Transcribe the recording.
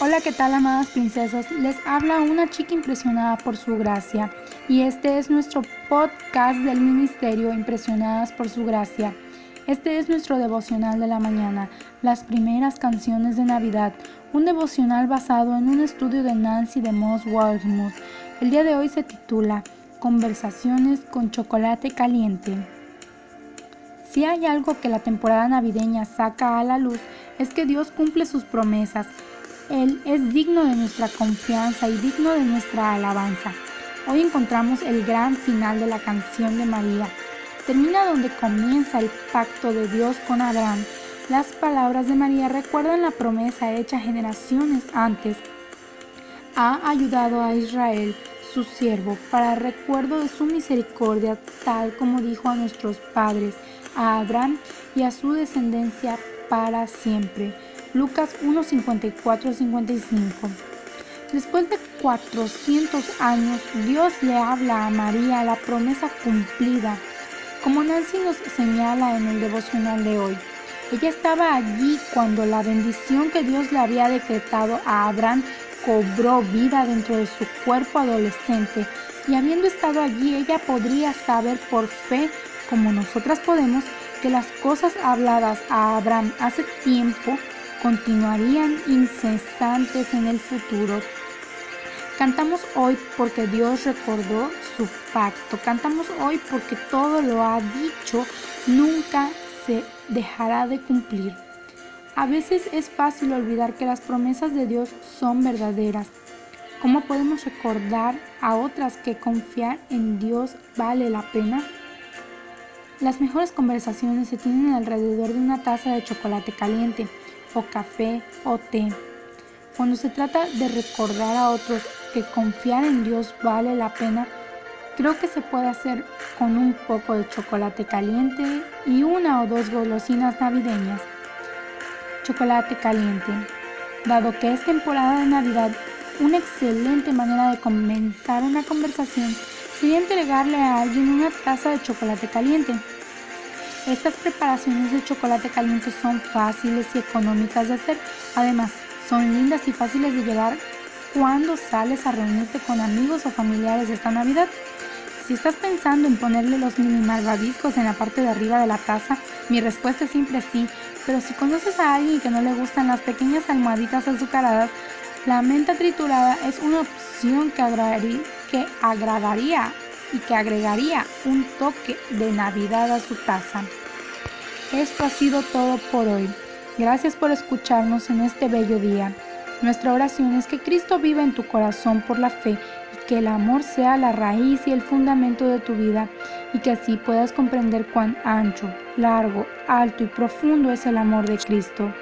Hola, ¿qué tal amadas princesas? Les habla una chica impresionada por su gracia y este es nuestro podcast del ministerio Impresionadas por su gracia. Este es nuestro devocional de la mañana, las primeras canciones de Navidad, un devocional basado en un estudio de Nancy de Moss Waltmuth. El día de hoy se titula Conversaciones con chocolate caliente. Si hay algo que la temporada navideña saca a la luz, es que Dios cumple sus promesas él es digno de nuestra confianza y digno de nuestra alabanza. Hoy encontramos el gran final de la canción de María. Termina donde comienza el pacto de Dios con Abraham. Las palabras de María recuerdan la promesa hecha generaciones antes. Ha ayudado a Israel, su siervo, para recuerdo de su misericordia, tal como dijo a nuestros padres, a Abraham y a su descendencia para siempre. Lucas 1.54-55. Después de 400 años, Dios le habla a María la promesa cumplida, como Nancy nos señala en el devocional de hoy. Ella estaba allí cuando la bendición que Dios le había decretado a Abraham cobró vida dentro de su cuerpo adolescente y habiendo estado allí ella podría saber por fe, como nosotras podemos, que las cosas habladas a Abraham hace tiempo continuarían incesantes en el futuro. Cantamos hoy porque Dios recordó su pacto. Cantamos hoy porque todo lo ha dicho nunca se dejará de cumplir. A veces es fácil olvidar que las promesas de Dios son verdaderas. ¿Cómo podemos recordar a otras que confiar en Dios vale la pena? Las mejores conversaciones se tienen alrededor de una taza de chocolate caliente o café o té. Cuando se trata de recordar a otros que confiar en Dios vale la pena, creo que se puede hacer con un poco de chocolate caliente y una o dos golosinas navideñas. Chocolate caliente. Dado que es temporada de Navidad, una excelente manera de comenzar una conversación sería entregarle a alguien una taza de chocolate caliente. Estas preparaciones de chocolate caliente son fáciles y económicas de hacer. Además, son lindas y fáciles de llevar cuando sales a reunirte con amigos o familiares esta Navidad. Si estás pensando en ponerle los mini malvaviscos en la parte de arriba de la taza, mi respuesta es siempre sí. Pero si conoces a alguien que no le gustan las pequeñas almohaditas azucaradas, la menta triturada es una opción que, agradaría, que agradaría y que agregaría un toque de Navidad a su taza. Esto ha sido todo por hoy. Gracias por escucharnos en este bello día. Nuestra oración es que Cristo viva en tu corazón por la fe y que el amor sea la raíz y el fundamento de tu vida y que así puedas comprender cuán ancho, largo, alto y profundo es el amor de Cristo.